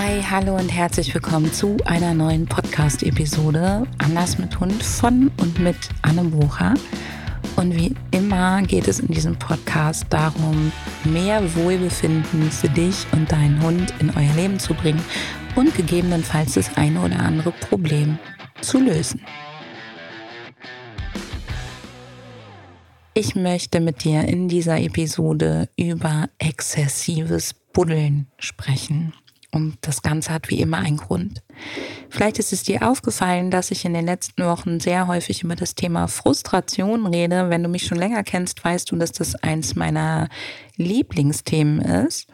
Hi, hallo und herzlich willkommen zu einer neuen Podcast-Episode Anders mit Hund von und mit Anne Bucher. Und wie immer geht es in diesem Podcast darum, mehr Wohlbefinden für dich und deinen Hund in euer Leben zu bringen und gegebenenfalls das eine oder andere Problem zu lösen. Ich möchte mit dir in dieser Episode über exzessives Buddeln sprechen. Und das Ganze hat wie immer einen Grund. Vielleicht ist es dir aufgefallen, dass ich in den letzten Wochen sehr häufig über das Thema Frustration rede. Wenn du mich schon länger kennst, weißt du, dass das eins meiner Lieblingsthemen ist.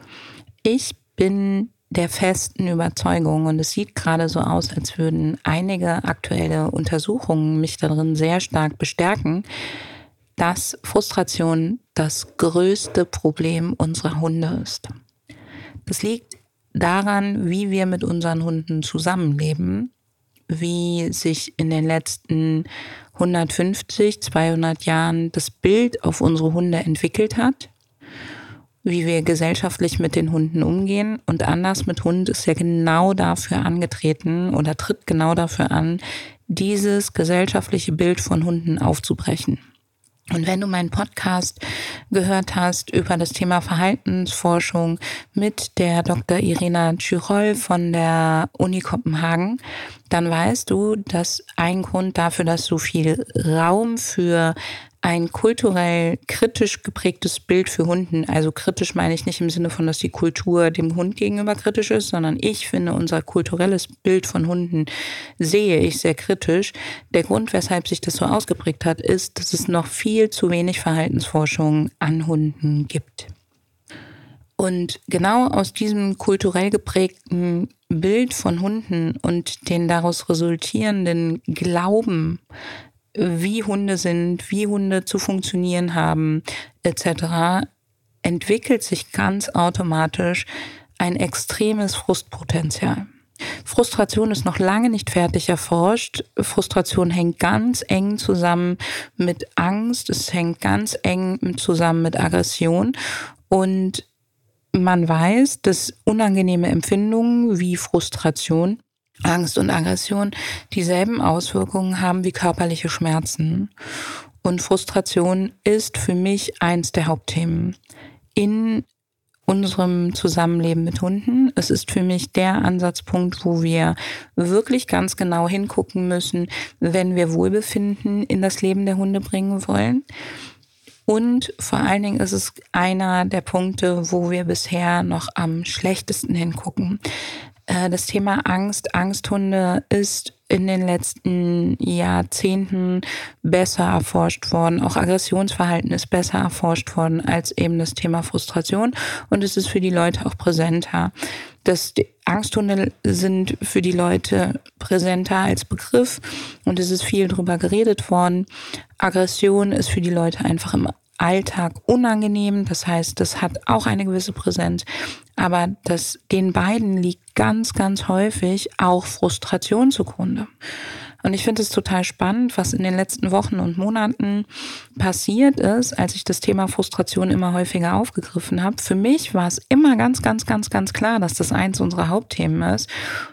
Ich bin der festen Überzeugung, und es sieht gerade so aus, als würden einige aktuelle Untersuchungen mich darin sehr stark bestärken, dass Frustration das größte Problem unserer Hunde ist. Das liegt daran, wie wir mit unseren Hunden zusammenleben, wie sich in den letzten 150, 200 Jahren das Bild auf unsere Hunde entwickelt hat, wie wir gesellschaftlich mit den Hunden umgehen. Und anders mit Hund ist ja genau dafür angetreten oder tritt genau dafür an, dieses gesellschaftliche Bild von Hunden aufzubrechen. Und wenn du meinen Podcast gehört hast über das Thema Verhaltensforschung mit der Dr. Irina Tschyrol von der Uni Kopenhagen, dann weißt du, dass ein Grund dafür, dass so viel Raum für ein kulturell kritisch geprägtes Bild für Hunden. Also kritisch meine ich nicht im Sinne von, dass die Kultur dem Hund gegenüber kritisch ist, sondern ich finde unser kulturelles Bild von Hunden sehe ich sehr kritisch. Der Grund, weshalb sich das so ausgeprägt hat, ist, dass es noch viel zu wenig Verhaltensforschung an Hunden gibt. Und genau aus diesem kulturell geprägten Bild von Hunden und den daraus resultierenden Glauben, wie Hunde sind, wie Hunde zu funktionieren haben, etc., entwickelt sich ganz automatisch ein extremes Frustpotenzial. Frustration ist noch lange nicht fertig erforscht. Frustration hängt ganz eng zusammen mit Angst, es hängt ganz eng zusammen mit Aggression und man weiß, dass unangenehme Empfindungen wie Frustration Angst und Aggression dieselben Auswirkungen haben wie körperliche Schmerzen. Und Frustration ist für mich eins der Hauptthemen in unserem Zusammenleben mit Hunden. Es ist für mich der Ansatzpunkt, wo wir wirklich ganz genau hingucken müssen, wenn wir Wohlbefinden in das Leben der Hunde bringen wollen. Und vor allen Dingen ist es einer der Punkte, wo wir bisher noch am schlechtesten hingucken. Äh, das Thema Angst, Angsthunde ist in den letzten Jahrzehnten besser erforscht worden. Auch Aggressionsverhalten ist besser erforscht worden als eben das Thema Frustration. Und es ist für die Leute auch präsenter. Das Angsthunde sind für die Leute präsenter als Begriff und es ist viel drüber geredet worden. Aggression ist für die Leute einfach im Alltag unangenehm. Das heißt, das hat auch eine gewisse Präsenz. Aber das, den beiden liegt ganz, ganz häufig auch Frustration zugrunde. Und ich finde es total spannend, was in den letzten Wochen und Monaten passiert ist, als ich das Thema Frustration immer häufiger aufgegriffen habe. Für mich war es immer ganz, ganz, ganz, ganz klar, dass das eins unserer Hauptthemen ist.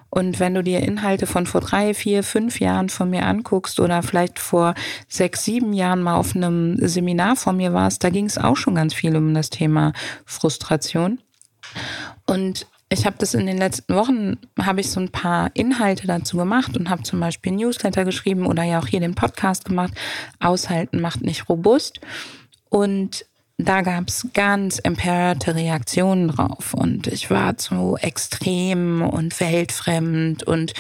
Und wenn du dir Inhalte von vor drei, vier, fünf Jahren von mir anguckst oder vielleicht vor sechs, sieben Jahren mal auf einem Seminar von mir warst, da ging es auch schon ganz viel um das Thema Frustration. Und ich habe das in den letzten Wochen, habe ich so ein paar Inhalte dazu gemacht und habe zum Beispiel Newsletter geschrieben oder ja auch hier den Podcast gemacht. Aushalten macht nicht robust. Und da gab es ganz empörte Reaktionen drauf und ich war zu extrem und weltfremd und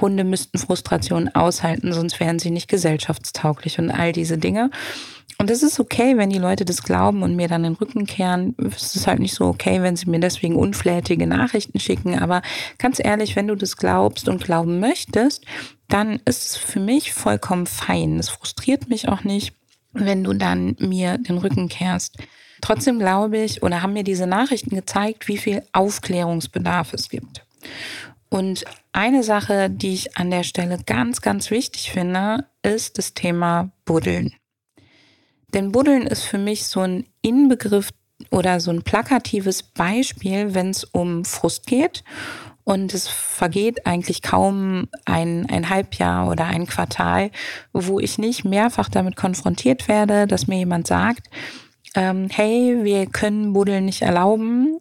Hunde müssten Frustration aushalten, sonst wären sie nicht gesellschaftstauglich und all diese Dinge. Und es ist okay, wenn die Leute das glauben und mir dann den Rücken kehren. Es ist halt nicht so okay, wenn sie mir deswegen unflätige Nachrichten schicken. Aber ganz ehrlich, wenn du das glaubst und glauben möchtest, dann ist es für mich vollkommen fein. Es frustriert mich auch nicht wenn du dann mir den Rücken kehrst. Trotzdem glaube ich oder haben mir diese Nachrichten gezeigt, wie viel Aufklärungsbedarf es gibt. Und eine Sache, die ich an der Stelle ganz, ganz wichtig finde, ist das Thema Buddeln. Denn Buddeln ist für mich so ein Inbegriff oder so ein plakatives Beispiel, wenn es um Frust geht. Und es vergeht eigentlich kaum ein, ein Halbjahr oder ein Quartal, wo ich nicht mehrfach damit konfrontiert werde, dass mir jemand sagt, ähm, hey, wir können Buddeln nicht erlauben.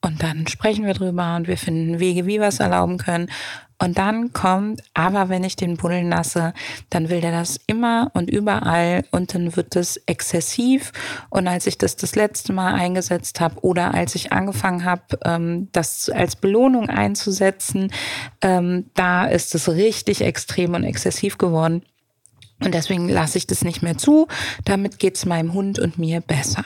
Und dann sprechen wir drüber und wir finden Wege, wie wir es erlauben können. Und dann kommt, aber wenn ich den buddeln lasse, dann will der das immer und überall und dann wird es exzessiv. Und als ich das das letzte Mal eingesetzt habe oder als ich angefangen habe, ähm, das als Belohnung einzusetzen, ähm, da ist es richtig extrem und exzessiv geworden. Und deswegen lasse ich das nicht mehr zu. Damit geht es meinem Hund und mir besser.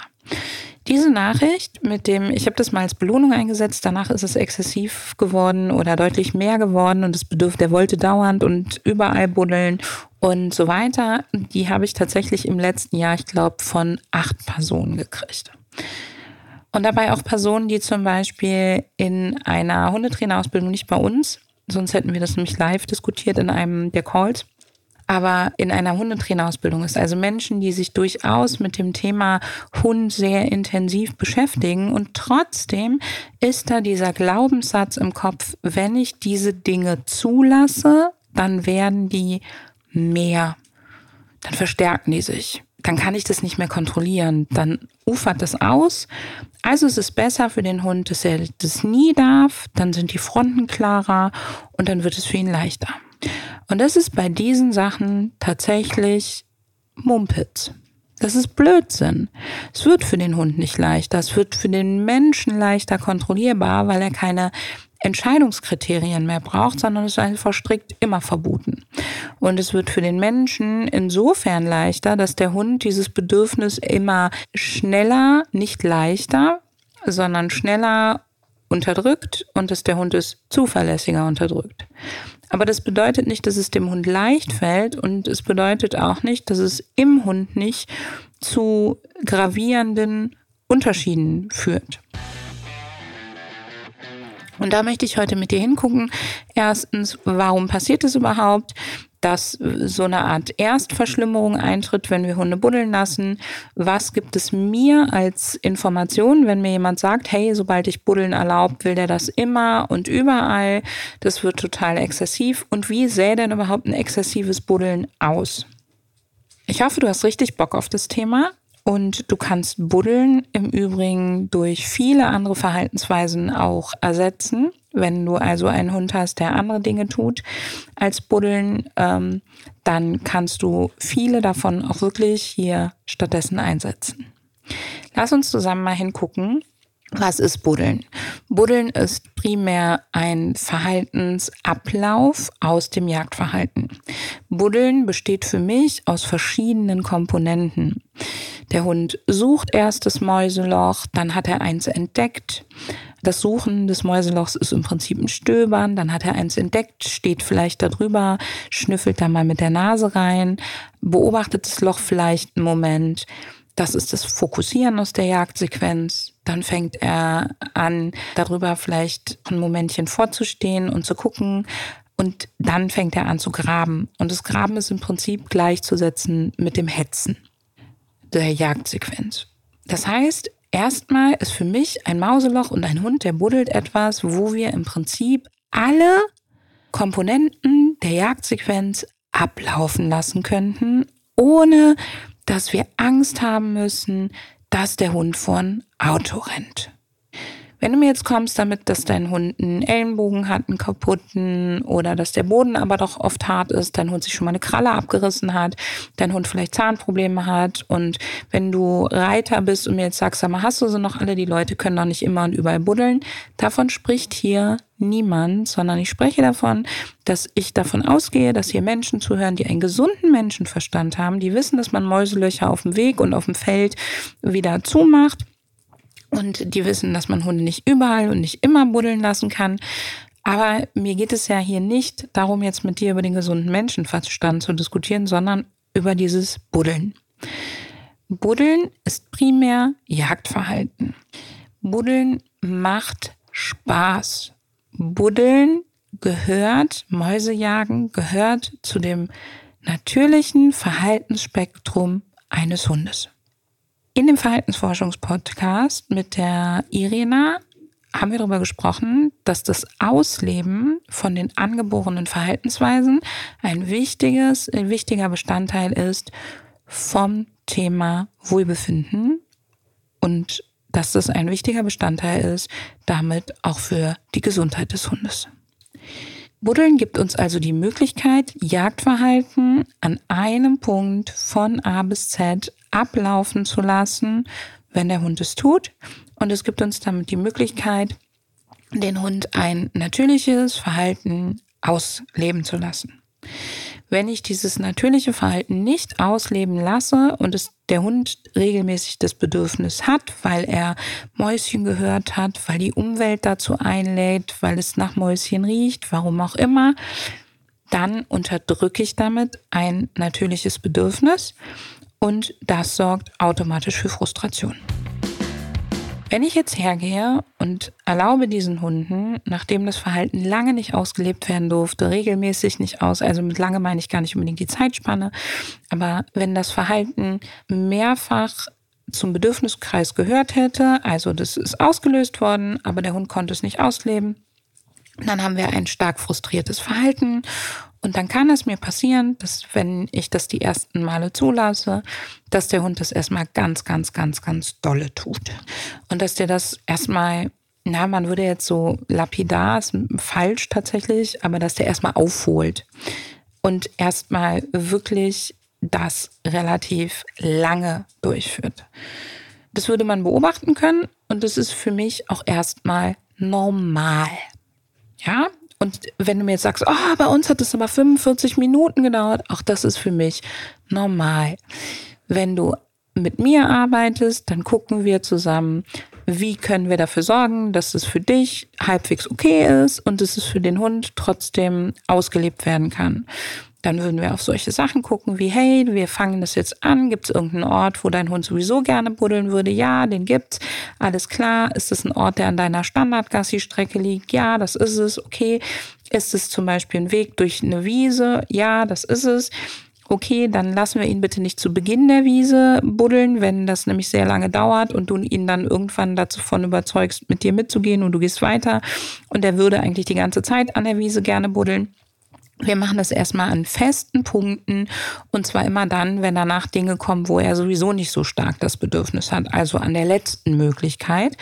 Diese Nachricht mit dem, ich habe das mal als Belohnung eingesetzt, danach ist es exzessiv geworden oder deutlich mehr geworden und es bedürft, der wollte dauernd und überall buddeln und so weiter. Die habe ich tatsächlich im letzten Jahr, ich glaube, von acht Personen gekriegt. Und dabei auch Personen, die zum Beispiel in einer Hundetrainerausbildung, nicht bei uns, sonst hätten wir das nämlich live diskutiert in einem der Calls, aber in einer Hundetrainerausbildung ist. Also Menschen, die sich durchaus mit dem Thema Hund sehr intensiv beschäftigen und trotzdem ist da dieser Glaubenssatz im Kopf, wenn ich diese Dinge zulasse, dann werden die mehr, dann verstärken die sich. Dann kann ich das nicht mehr kontrollieren. Dann ufert das aus. Also es ist besser für den Hund, dass er das nie darf. Dann sind die Fronten klarer und dann wird es für ihn leichter. Und das ist bei diesen Sachen tatsächlich Mumpitz. Das ist Blödsinn. Es wird für den Hund nicht leichter. Es wird für den Menschen leichter kontrollierbar, weil er keine Entscheidungskriterien mehr braucht, sondern es ist einfach strikt immer verboten. Und es wird für den Menschen insofern leichter, dass der Hund dieses Bedürfnis immer schneller, nicht leichter, sondern schneller unterdrückt und dass der Hund es zuverlässiger unterdrückt. Aber das bedeutet nicht, dass es dem Hund leicht fällt und es bedeutet auch nicht, dass es im Hund nicht zu gravierenden Unterschieden führt. Und da möchte ich heute mit dir hingucken. Erstens, warum passiert es überhaupt? Dass so eine Art Erstverschlimmerung eintritt, wenn wir Hunde buddeln lassen. Was gibt es mir als Information, wenn mir jemand sagt, hey, sobald ich buddeln erlaubt, will der das immer und überall. Das wird total exzessiv. Und wie sähe denn überhaupt ein exzessives Buddeln aus? Ich hoffe, du hast richtig Bock auf das Thema. Und du kannst Buddeln im Übrigen durch viele andere Verhaltensweisen auch ersetzen. Wenn du also einen Hund hast, der andere Dinge tut als Buddeln, ähm, dann kannst du viele davon auch wirklich hier stattdessen einsetzen. Lass uns zusammen mal hingucken, was ist Buddeln? Buddeln ist primär ein Verhaltensablauf aus dem Jagdverhalten. Buddeln besteht für mich aus verschiedenen Komponenten. Der Hund sucht erst das Mäuseloch, dann hat er eins entdeckt. Das Suchen des Mäuselochs ist im Prinzip ein Stöbern, dann hat er eins entdeckt, steht vielleicht darüber, schnüffelt da mal mit der Nase rein, beobachtet das Loch vielleicht einen Moment. Das ist das Fokussieren aus der Jagdsequenz. Dann fängt er an, darüber vielleicht ein Momentchen vorzustehen und zu gucken. Und dann fängt er an zu graben. Und das Graben ist im Prinzip gleichzusetzen mit dem Hetzen der Jagdsequenz. Das heißt, erstmal ist für mich ein Mauseloch und ein Hund, der buddelt etwas, wo wir im Prinzip alle Komponenten der Jagdsequenz ablaufen lassen könnten, ohne dass wir Angst haben müssen, dass der Hund vor ein Auto rennt. Wenn du mir jetzt kommst damit, dass dein Hund einen Ellenbogen hat, einen kaputten oder dass der Boden aber doch oft hart ist, dein Hund sich schon mal eine Kralle abgerissen hat, dein Hund vielleicht Zahnprobleme hat und wenn du Reiter bist und mir jetzt sagst, sag mal, hast du so noch alle, die Leute können doch nicht immer und überall buddeln, davon spricht hier niemand, sondern ich spreche davon, dass ich davon ausgehe, dass hier Menschen zuhören, die einen gesunden Menschenverstand haben, die wissen, dass man Mäuselöcher auf dem Weg und auf dem Feld wieder zumacht und die wissen, dass man Hunde nicht überall und nicht immer buddeln lassen kann. Aber mir geht es ja hier nicht darum, jetzt mit dir über den gesunden Menschenverstand zu diskutieren, sondern über dieses Buddeln. Buddeln ist primär Jagdverhalten. Buddeln macht Spaß. Buddeln gehört, Mäusejagen gehört zu dem natürlichen Verhaltensspektrum eines Hundes. In dem Verhaltensforschungspodcast mit der Irina haben wir darüber gesprochen, dass das Ausleben von den angeborenen Verhaltensweisen ein wichtiges, ein wichtiger Bestandteil ist vom Thema Wohlbefinden und dass das ein wichtiger Bestandteil ist, damit auch für die Gesundheit des Hundes. Buddeln gibt uns also die Möglichkeit, Jagdverhalten an einem Punkt von A bis Z ablaufen zu lassen, wenn der Hund es tut. Und es gibt uns damit die Möglichkeit, den Hund ein natürliches Verhalten ausleben zu lassen. Wenn ich dieses natürliche Verhalten nicht ausleben lasse und es der Hund regelmäßig das Bedürfnis hat, weil er Mäuschen gehört hat, weil die Umwelt dazu einlädt, weil es nach Mäuschen riecht, warum auch immer, dann unterdrücke ich damit ein natürliches Bedürfnis und das sorgt automatisch für Frustration. Wenn ich jetzt hergehe und erlaube diesen Hunden, nachdem das Verhalten lange nicht ausgelebt werden durfte, regelmäßig nicht aus, also mit lange meine ich gar nicht unbedingt die Zeitspanne, aber wenn das Verhalten mehrfach zum Bedürfniskreis gehört hätte, also das ist ausgelöst worden, aber der Hund konnte es nicht ausleben, dann haben wir ein stark frustriertes Verhalten und dann kann es mir passieren, dass wenn ich das die ersten Male zulasse, dass der Hund das erstmal ganz, ganz, ganz, ganz dolle tut. Und dass der das erstmal, na, man würde jetzt so lapidar, ist falsch tatsächlich, aber dass der erstmal aufholt und erstmal wirklich das relativ lange durchführt. Das würde man beobachten können und das ist für mich auch erstmal normal. Ja, und wenn du mir jetzt sagst, oh, bei uns hat es aber 45 Minuten gedauert, auch das ist für mich normal. Wenn du mit mir arbeitest, dann gucken wir zusammen, wie können wir dafür sorgen, dass es für dich halbwegs okay ist und dass es für den Hund trotzdem ausgelebt werden kann. Dann würden wir auf solche Sachen gucken wie, hey, wir fangen das jetzt an. Gibt es irgendeinen Ort, wo dein Hund sowieso gerne buddeln würde? Ja, den gibt's. Alles klar. Ist es ein Ort, der an deiner Standard-Gassi-Strecke liegt? Ja, das ist es. Okay. Ist es zum Beispiel ein Weg durch eine Wiese? Ja, das ist es. Okay, dann lassen wir ihn bitte nicht zu Beginn der Wiese buddeln, wenn das nämlich sehr lange dauert und du ihn dann irgendwann davon überzeugst, mit dir mitzugehen und du gehst weiter und er würde eigentlich die ganze Zeit an der Wiese gerne buddeln. Wir machen das erstmal an festen Punkten und zwar immer dann, wenn danach Dinge kommen, wo er sowieso nicht so stark das Bedürfnis hat, also an der letzten Möglichkeit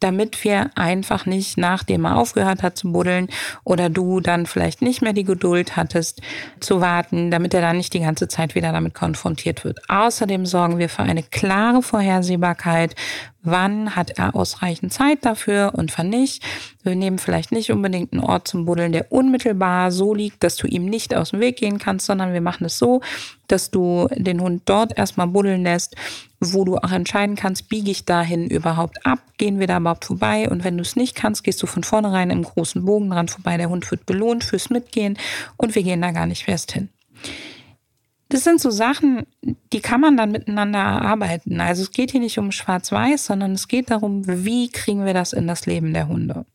damit wir einfach nicht, nachdem er aufgehört hat zu buddeln oder du dann vielleicht nicht mehr die Geduld hattest zu warten, damit er dann nicht die ganze Zeit wieder damit konfrontiert wird. Außerdem sorgen wir für eine klare Vorhersehbarkeit, wann hat er ausreichend Zeit dafür und wann nicht. Wir nehmen vielleicht nicht unbedingt einen Ort zum Buddeln, der unmittelbar so liegt, dass du ihm nicht aus dem Weg gehen kannst, sondern wir machen es so, dass du den Hund dort erstmal buddeln lässt, wo du auch entscheiden kannst, biege ich dahin überhaupt ab, gehen wir da überhaupt vorbei und wenn du es nicht kannst, gehst du von vornherein im großen Bogen dran vorbei, der Hund wird belohnt fürs Mitgehen und wir gehen da gar nicht fest hin. Das sind so Sachen, die kann man dann miteinander erarbeiten. Also es geht hier nicht um Schwarz-Weiß, sondern es geht darum, wie kriegen wir das in das Leben der Hunde.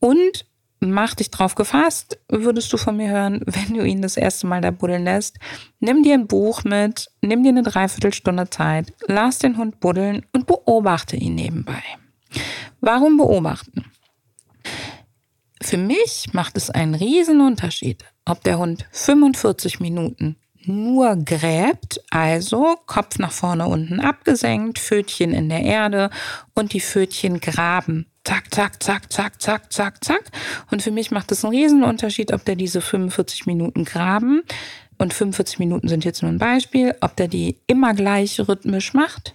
Und mach dich drauf gefasst, würdest du von mir hören, wenn du ihn das erste Mal da buddeln lässt. Nimm dir ein Buch mit, nimm dir eine Dreiviertelstunde Zeit, lass den Hund buddeln und beobachte ihn nebenbei. Warum beobachten? Für mich macht es einen riesen Unterschied, ob der Hund 45 Minuten nur gräbt, also Kopf nach vorne unten abgesenkt, Fötchen in der Erde und die Fötchen graben zack, zack, zack, zack, zack, zack, zack. Und für mich macht es einen riesen Unterschied, ob der diese 45 Minuten graben. Und 45 Minuten sind jetzt nur ein Beispiel, ob der die immer gleich rhythmisch macht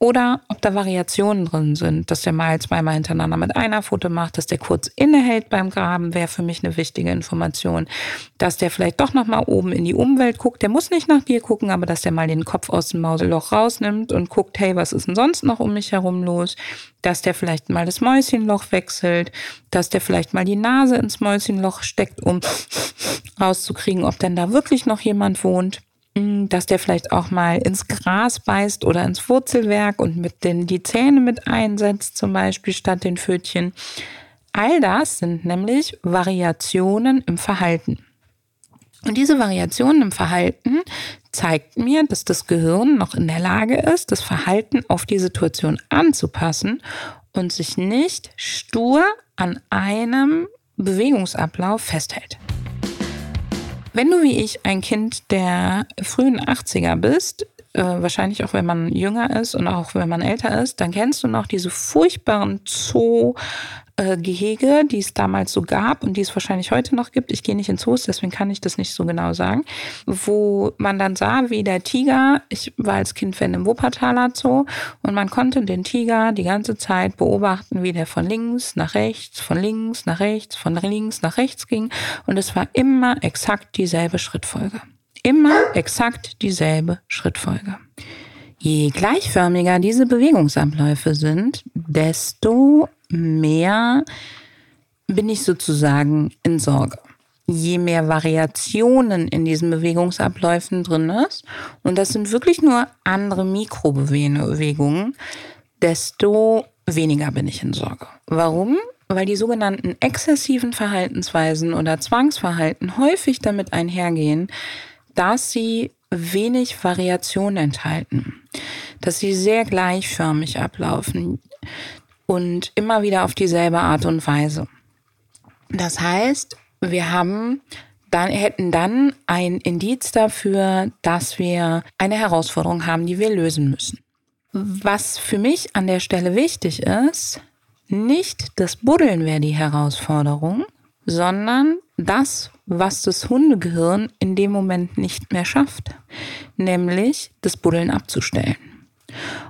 oder ob da Variationen drin sind, dass der mal zweimal hintereinander mit einer Foto macht, dass der kurz innehält beim Graben, wäre für mich eine wichtige Information. Dass der vielleicht doch nochmal oben in die Umwelt guckt. Der muss nicht nach dir gucken, aber dass der mal den Kopf aus dem Mauseloch rausnimmt und guckt, hey, was ist denn sonst noch um mich herum los? Dass der vielleicht mal das Mäuschenloch wechselt, dass der vielleicht mal die Nase ins Mäuschenloch steckt, um rauszukriegen, ob denn da wirklich noch jemand wohnt dass der vielleicht auch mal ins Gras beißt oder ins Wurzelwerk und mit den die Zähne mit einsetzt, zum Beispiel statt den Pfötchen. All das sind nämlich Variationen im Verhalten. Und diese Variationen im Verhalten zeigt mir, dass das Gehirn noch in der Lage ist, das Verhalten auf die Situation anzupassen und sich nicht stur an einem Bewegungsablauf festhält. Wenn du wie ich ein Kind der frühen 80er bist, äh, wahrscheinlich auch wenn man jünger ist und auch wenn man älter ist, dann kennst du noch diese furchtbaren Zoo äh, Gehege, die es damals so gab und die es wahrscheinlich heute noch gibt. Ich gehe nicht in Zoos, deswegen kann ich das nicht so genau sagen. Wo man dann sah, wie der Tiger, ich war als Kind Fan im Wuppertaler Zoo und man konnte den Tiger die ganze Zeit beobachten, wie der von links nach rechts, von links nach rechts, von links nach rechts ging und es war immer exakt dieselbe Schrittfolge. Immer exakt dieselbe Schrittfolge. Je gleichförmiger diese Bewegungsabläufe sind, desto mehr bin ich sozusagen in Sorge. Je mehr Variationen in diesen Bewegungsabläufen drin ist, und das sind wirklich nur andere Mikrobewegungen, desto weniger bin ich in Sorge. Warum? Weil die sogenannten exzessiven Verhaltensweisen oder Zwangsverhalten häufig damit einhergehen, dass sie wenig Variation enthalten, dass sie sehr gleichförmig ablaufen und immer wieder auf dieselbe Art und Weise. Das heißt, wir haben dann hätten dann ein Indiz dafür, dass wir eine Herausforderung haben, die wir lösen müssen. Was für mich an der Stelle wichtig ist, nicht das Buddeln wäre die Herausforderung, sondern das, was das Hundegehirn in dem Moment nicht mehr schafft, nämlich das Buddeln abzustellen.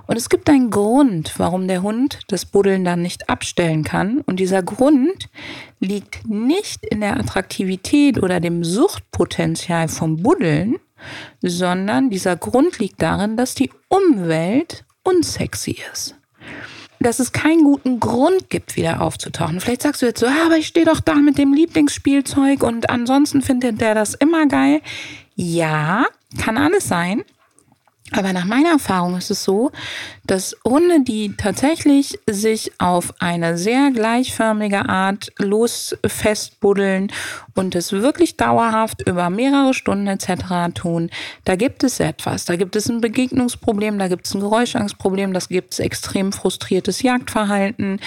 Und es gibt einen Grund, warum der Hund das Buddeln dann nicht abstellen kann. Und dieser Grund liegt nicht in der Attraktivität oder dem Suchtpotenzial vom Buddeln, sondern dieser Grund liegt darin, dass die Umwelt unsexy ist. Dass es keinen guten Grund gibt, wieder aufzutauchen. Vielleicht sagst du jetzt so, ah, aber ich stehe doch da mit dem Lieblingsspielzeug und ansonsten findet der das immer geil. Ja, kann alles sein. Aber nach meiner Erfahrung ist es so, dass Hunde, die tatsächlich sich auf eine sehr gleichförmige Art losfestbuddeln und es wirklich dauerhaft über mehrere Stunden etc. tun, da gibt es etwas. Da gibt es ein Begegnungsproblem, da gibt es ein Geräuschangstproblem, da gibt es extrem frustriertes Jagdverhalten,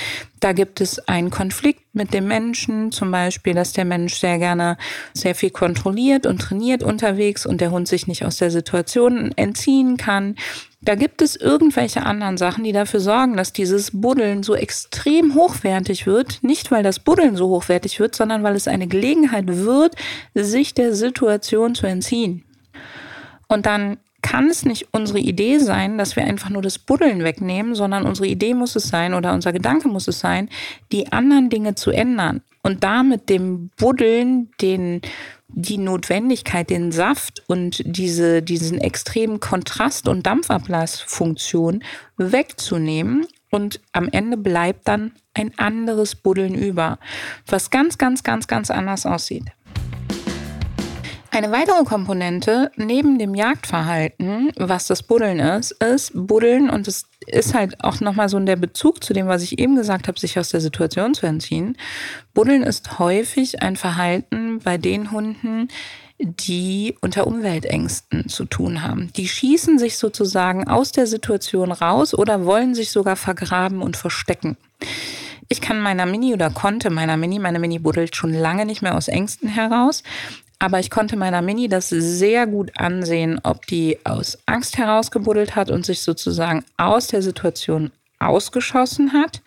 da gibt es einen Konflikt mit dem Menschen, zum Beispiel, dass der Mensch sehr gerne sehr viel kontrolliert und trainiert unterwegs und der Hund sich nicht aus der Situation entziehen kann. Da gibt es irgendwelche anderen Sachen, die dafür sorgen, dass dieses Buddeln so extrem hochwertig wird. Nicht, weil das Buddeln so hochwertig wird, sondern weil es eine Gelegenheit wird, sich der Situation zu entziehen. Und dann kann es nicht unsere Idee sein, dass wir einfach nur das Buddeln wegnehmen, sondern unsere Idee muss es sein oder unser Gedanke muss es sein, die anderen Dinge zu ändern und damit dem Buddeln den die Notwendigkeit, den Saft und diese, diesen extremen Kontrast- und Dampfablassfunktion wegzunehmen. Und am Ende bleibt dann ein anderes Buddeln über, was ganz, ganz, ganz, ganz anders aussieht. Eine weitere Komponente neben dem Jagdverhalten, was das Buddeln ist, ist Buddeln und es ist halt auch nochmal so der Bezug zu dem, was ich eben gesagt habe, sich aus der Situation zu entziehen. Buddeln ist häufig ein Verhalten bei den Hunden, die unter Umweltängsten zu tun haben. Die schießen sich sozusagen aus der Situation raus oder wollen sich sogar vergraben und verstecken. Ich kann meiner Mini oder konnte meiner Mini, meine Mini buddelt schon lange nicht mehr aus Ängsten heraus, aber ich konnte meiner Mini das sehr gut ansehen, ob die aus Angst herausgebuddelt hat und sich sozusagen aus der Situation ausgeschossen hat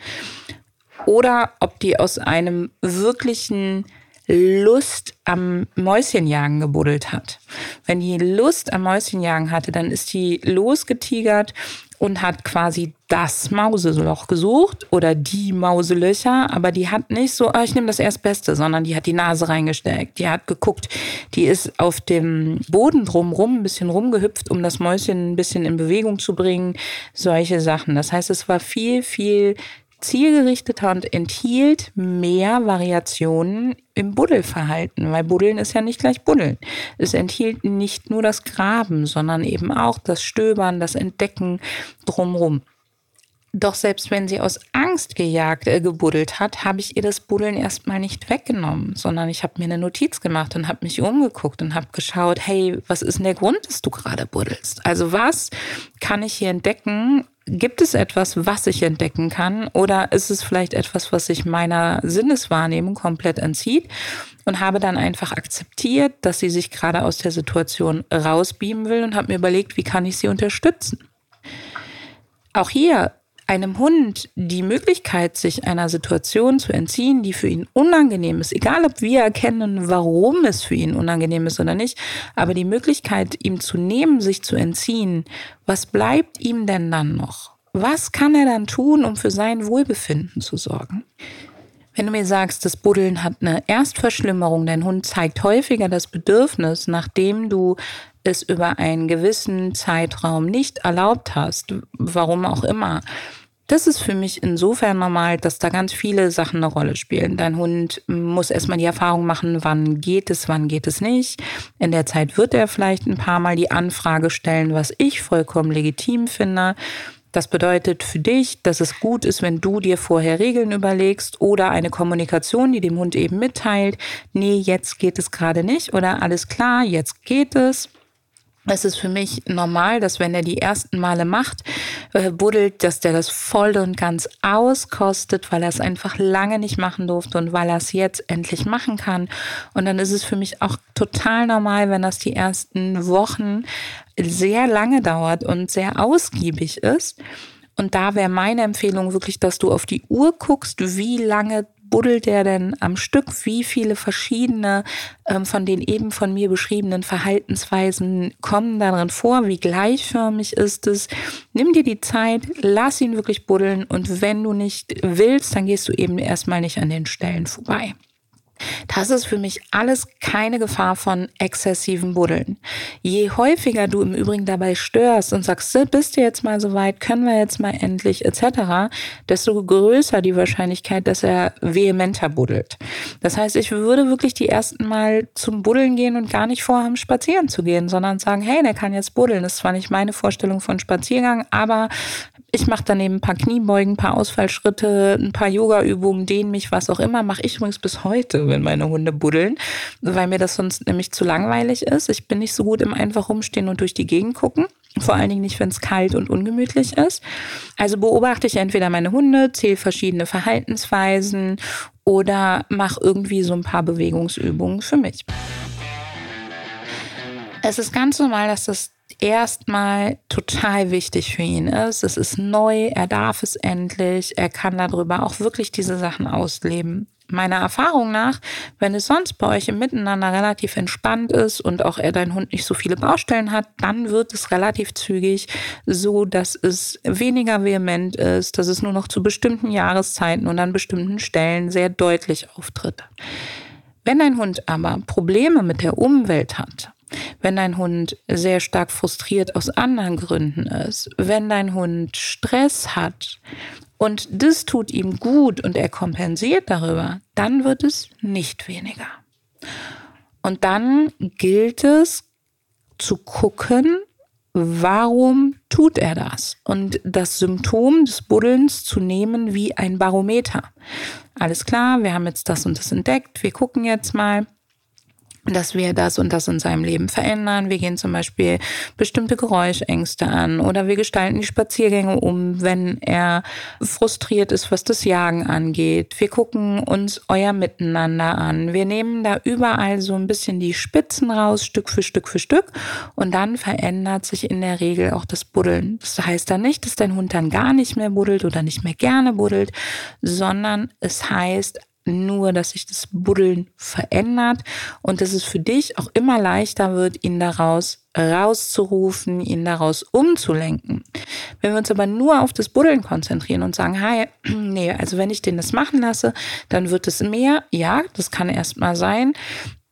oder ob die aus einem wirklichen Lust am Mäuschenjagen gebuddelt hat. Wenn die Lust am Mäuschenjagen hatte, dann ist die losgetigert und hat quasi das Mauseloch gesucht oder die Mauselöcher, aber die hat nicht so, ah, ich nehme das Erstbeste, sondern die hat die Nase reingesteckt, die hat geguckt, die ist auf dem Boden drumrum ein bisschen rumgehüpft, um das Mäuschen ein bisschen in Bewegung zu bringen, solche Sachen. Das heißt, es war viel, viel zielgerichteter und enthielt mehr Variationen im Buddelverhalten, weil Buddeln ist ja nicht gleich Buddeln. Es enthielt nicht nur das Graben, sondern eben auch das Stöbern, das Entdecken drumrum. Doch selbst wenn sie aus Angst gejagt, äh, gebuddelt hat, habe ich ihr das Buddeln erstmal nicht weggenommen, sondern ich habe mir eine Notiz gemacht und habe mich umgeguckt und habe geschaut, hey, was ist denn der Grund, dass du gerade buddelst? Also was kann ich hier entdecken? Gibt es etwas, was ich entdecken kann? Oder ist es vielleicht etwas, was sich meiner Sinneswahrnehmung komplett entzieht? Und habe dann einfach akzeptiert, dass sie sich gerade aus der Situation rausbeamen will und habe mir überlegt, wie kann ich sie unterstützen? Auch hier einem Hund die Möglichkeit, sich einer Situation zu entziehen, die für ihn unangenehm ist, egal ob wir erkennen, warum es für ihn unangenehm ist oder nicht, aber die Möglichkeit, ihm zu nehmen, sich zu entziehen, was bleibt ihm denn dann noch? Was kann er dann tun, um für sein Wohlbefinden zu sorgen? Wenn du mir sagst, das Buddeln hat eine Erstverschlimmerung, dein Hund zeigt häufiger das Bedürfnis, nachdem du es über einen gewissen Zeitraum nicht erlaubt hast, warum auch immer, das ist für mich insofern normal, dass da ganz viele Sachen eine Rolle spielen. Dein Hund muss erstmal die Erfahrung machen, wann geht es, wann geht es nicht. In der Zeit wird er vielleicht ein paar Mal die Anfrage stellen, was ich vollkommen legitim finde. Das bedeutet für dich, dass es gut ist, wenn du dir vorher Regeln überlegst oder eine Kommunikation, die dem Hund eben mitteilt, nee, jetzt geht es gerade nicht oder alles klar, jetzt geht es. Es ist für mich normal, dass wenn er die ersten Male macht, äh, buddelt, dass der das voll und ganz auskostet, weil er es einfach lange nicht machen durfte und weil er es jetzt endlich machen kann. Und dann ist es für mich auch total normal, wenn das die ersten Wochen sehr lange dauert und sehr ausgiebig ist. Und da wäre meine Empfehlung wirklich, dass du auf die Uhr guckst, wie lange buddelt er denn am Stück? Wie viele verschiedene ähm, von den eben von mir beschriebenen Verhaltensweisen kommen darin vor? Wie gleichförmig ist es? Nimm dir die Zeit, lass ihn wirklich buddeln und wenn du nicht willst, dann gehst du eben erstmal nicht an den Stellen vorbei. Das ist für mich alles keine Gefahr von exzessiven Buddeln. Je häufiger du im Übrigen dabei störst und sagst, bist du jetzt mal so weit, können wir jetzt mal endlich etc., desto größer die Wahrscheinlichkeit, dass er vehementer buddelt. Das heißt, ich würde wirklich die ersten Mal zum Buddeln gehen und gar nicht vorhaben, spazieren zu gehen, sondern sagen, hey, der kann jetzt buddeln. Das ist zwar nicht meine Vorstellung von Spaziergang, aber ich mache daneben ein paar Kniebeugen, ein paar Ausfallschritte, ein paar Yoga-Übungen, dehne mich, was auch immer. Mache ich übrigens bis heute, wenn meine Hunde buddeln, weil mir das sonst nämlich zu langweilig ist. Ich bin nicht so gut im einfach rumstehen und durch die Gegend gucken. Vor allen Dingen nicht, wenn es kalt und ungemütlich ist. Also beobachte ich entweder meine Hunde, zähle verschiedene Verhaltensweisen oder mache irgendwie so ein paar Bewegungsübungen für mich. Es ist ganz normal, dass das erstmal total wichtig für ihn ist. Es ist neu, er darf es endlich, er kann darüber auch wirklich diese Sachen ausleben. Meiner Erfahrung nach, wenn es sonst bei euch im Miteinander relativ entspannt ist und auch er dein Hund nicht so viele Baustellen hat, dann wird es relativ zügig so, dass es weniger vehement ist, dass es nur noch zu bestimmten Jahreszeiten und an bestimmten Stellen sehr deutlich auftritt. Wenn dein Hund aber Probleme mit der Umwelt hat, wenn dein Hund sehr stark frustriert aus anderen Gründen ist, wenn dein Hund Stress hat und das tut ihm gut und er kompensiert darüber, dann wird es nicht weniger. Und dann gilt es zu gucken, warum tut er das? Und das Symptom des Buddelns zu nehmen wie ein Barometer. Alles klar, wir haben jetzt das und das entdeckt, wir gucken jetzt mal dass wir das und das in seinem Leben verändern. Wir gehen zum Beispiel bestimmte Geräuschängste an oder wir gestalten die Spaziergänge um, wenn er frustriert ist, was das Jagen angeht. Wir gucken uns euer Miteinander an. Wir nehmen da überall so ein bisschen die Spitzen raus, Stück für Stück für Stück und dann verändert sich in der Regel auch das Buddeln. Das heißt dann nicht, dass dein Hund dann gar nicht mehr buddelt oder nicht mehr gerne buddelt, sondern es heißt nur, dass sich das Buddeln verändert und dass es für dich auch immer leichter wird, ihn daraus rauszurufen, ihn daraus umzulenken. Wenn wir uns aber nur auf das Buddeln konzentrieren und sagen, hey, nee, also wenn ich den das machen lasse, dann wird es mehr. Ja, das kann erstmal sein.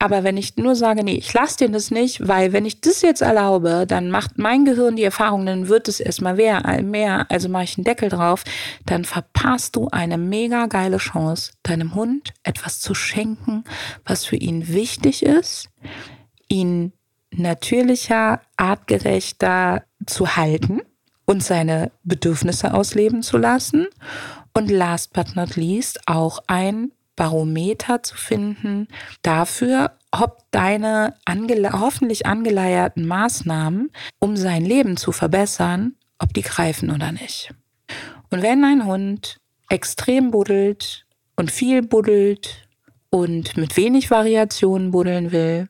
Aber wenn ich nur sage, nee, ich lasse den das nicht, weil wenn ich das jetzt erlaube, dann macht mein Gehirn die Erfahrung, dann wird es erstmal mehr, mehr, also mache ich einen Deckel drauf, dann verpasst du eine mega geile Chance, deinem Hund etwas zu schenken, was für ihn wichtig ist, ihn natürlicher, artgerechter zu halten und seine Bedürfnisse ausleben zu lassen. Und last but not least auch ein Barometer zu finden dafür, ob deine angele hoffentlich angeleierten Maßnahmen, um sein Leben zu verbessern, ob die greifen oder nicht. Und wenn ein Hund extrem buddelt und viel buddelt und mit wenig Variationen buddeln will,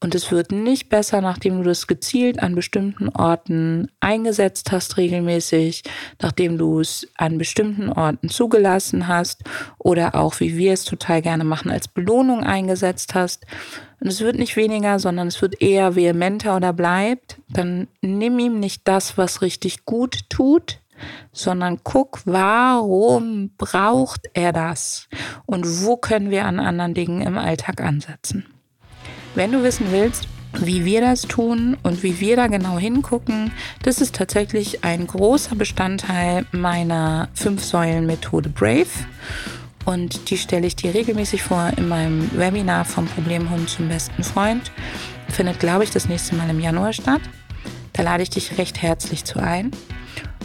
und es wird nicht besser, nachdem du das gezielt an bestimmten Orten eingesetzt hast, regelmäßig, nachdem du es an bestimmten Orten zugelassen hast oder auch, wie wir es total gerne machen, als Belohnung eingesetzt hast. Und es wird nicht weniger, sondern es wird eher vehementer oder bleibt. Dann nimm ihm nicht das, was richtig gut tut, sondern guck, warum braucht er das und wo können wir an anderen Dingen im Alltag ansetzen. Wenn du wissen willst, wie wir das tun und wie wir da genau hingucken, das ist tatsächlich ein großer Bestandteil meiner Fünf-Säulen-Methode Brave. Und die stelle ich dir regelmäßig vor in meinem Webinar vom Problemhund zum besten Freund. Findet, glaube ich, das nächste Mal im Januar statt. Da lade ich dich recht herzlich zu ein.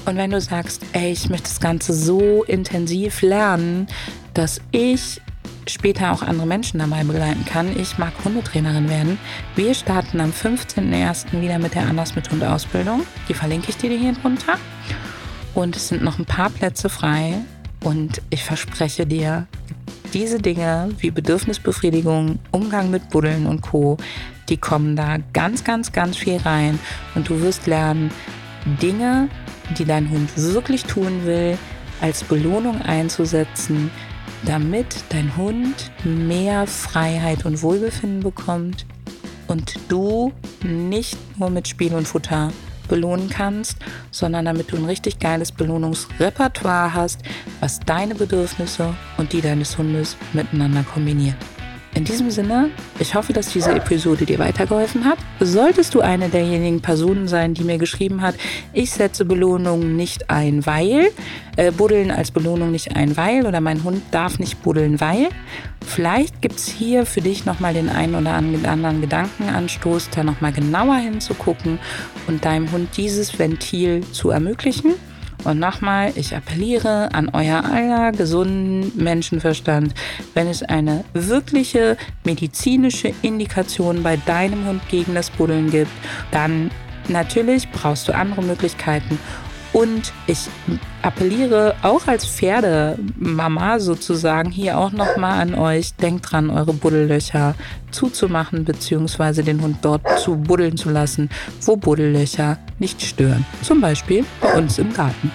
Und wenn du sagst, ey, ich möchte das Ganze so intensiv lernen, dass ich später auch andere Menschen dabei begleiten kann. Ich mag Hundetrainerin werden. Wir starten am 15.01. wieder mit der Anders mit Hund Ausbildung. Die verlinke ich dir hier drunter. Und es sind noch ein paar Plätze frei. Und ich verspreche dir, diese Dinge wie Bedürfnisbefriedigung, Umgang mit Buddeln und Co., die kommen da ganz, ganz, ganz viel rein. Und du wirst lernen, Dinge, die dein Hund wirklich tun will, als Belohnung einzusetzen, damit dein Hund mehr Freiheit und Wohlbefinden bekommt und du nicht nur mit Spiel und Futter belohnen kannst, sondern damit du ein richtig geiles Belohnungsrepertoire hast, was deine Bedürfnisse und die deines Hundes miteinander kombiniert. In diesem Sinne, ich hoffe, dass diese Episode dir weitergeholfen hat. Solltest du eine derjenigen Personen sein, die mir geschrieben hat, ich setze Belohnung nicht ein, weil, äh, Buddeln als Belohnung nicht ein, weil, oder mein Hund darf nicht buddeln, weil, vielleicht gibt es hier für dich nochmal den einen oder anderen Gedankenanstoß, da nochmal genauer hinzugucken und deinem Hund dieses Ventil zu ermöglichen. Und nochmal, ich appelliere an euer aller gesunden Menschenverstand, wenn es eine wirkliche medizinische Indikation bei deinem Hund gegen das Buddeln gibt, dann natürlich brauchst du andere Möglichkeiten. Und ich appelliere auch als Pferdemama sozusagen hier auch nochmal an euch, denkt dran, eure Buddellöcher zuzumachen, beziehungsweise den Hund dort zu buddeln zu lassen, wo Buddellöcher nicht stören. Zum Beispiel bei uns im Garten.